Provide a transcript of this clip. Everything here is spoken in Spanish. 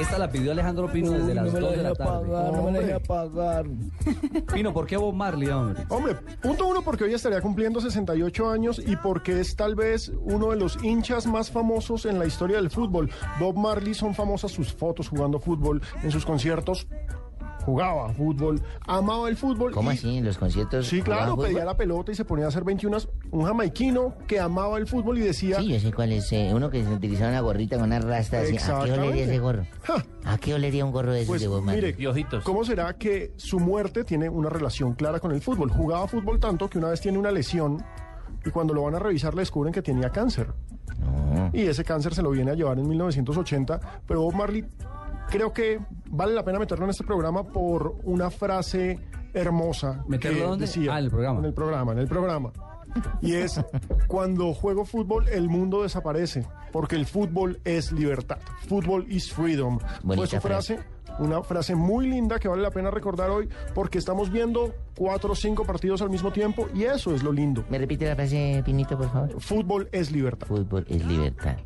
Esta la pidió Alejandro Pino desde las no me 2 la de la tarde. pagar, no me la deja pagar. Pino, ¿por qué Bob Marley, hombre? Hombre, punto uno porque hoy estaría cumpliendo 68 años y porque es tal vez uno de los hinchas más famosos en la historia del fútbol. Bob Marley son famosas sus fotos jugando fútbol, en sus conciertos jugaba fútbol, amaba el fútbol. ¿Cómo y- así? ¿En los conciertos? Sí, claro, pedía fútbol? la pelota y se ponía a hacer 21. Un jamaiquino que amaba el fútbol y decía... Sí, yo sé cuál es. eh, uno que se utilizaba una gorrita con una rasta así. ¿A qué olería ese gorro? "Ja, ¿A qué olería un gorro de esos Pues de Bob Marley? mire, ¿cómo será que su muerte tiene una relación clara con el fútbol? Jugaba fútbol tanto que una vez tiene una lesión y cuando lo van a revisar le descubren que tenía cáncer. No. Y ese cáncer se lo viene a llevar en 1980. Pero Bob Marley creo que vale la pena meterlo en este programa por una frase hermosa. ¿Meterlo que dónde? decía- Ah, en el programa. En el programa, en el programa. Y es, cuando juego fútbol, el mundo desaparece, porque el fútbol es libertad. Fútbol is freedom. Fue Bonita su frase, una frase muy linda que vale la pena recordar hoy, porque estamos viendo cuatro o cinco partidos al mismo tiempo, y eso es lo lindo. ¿Me repite la frase, Pinito, por favor? Fútbol es libertad. Fútbol es libertad.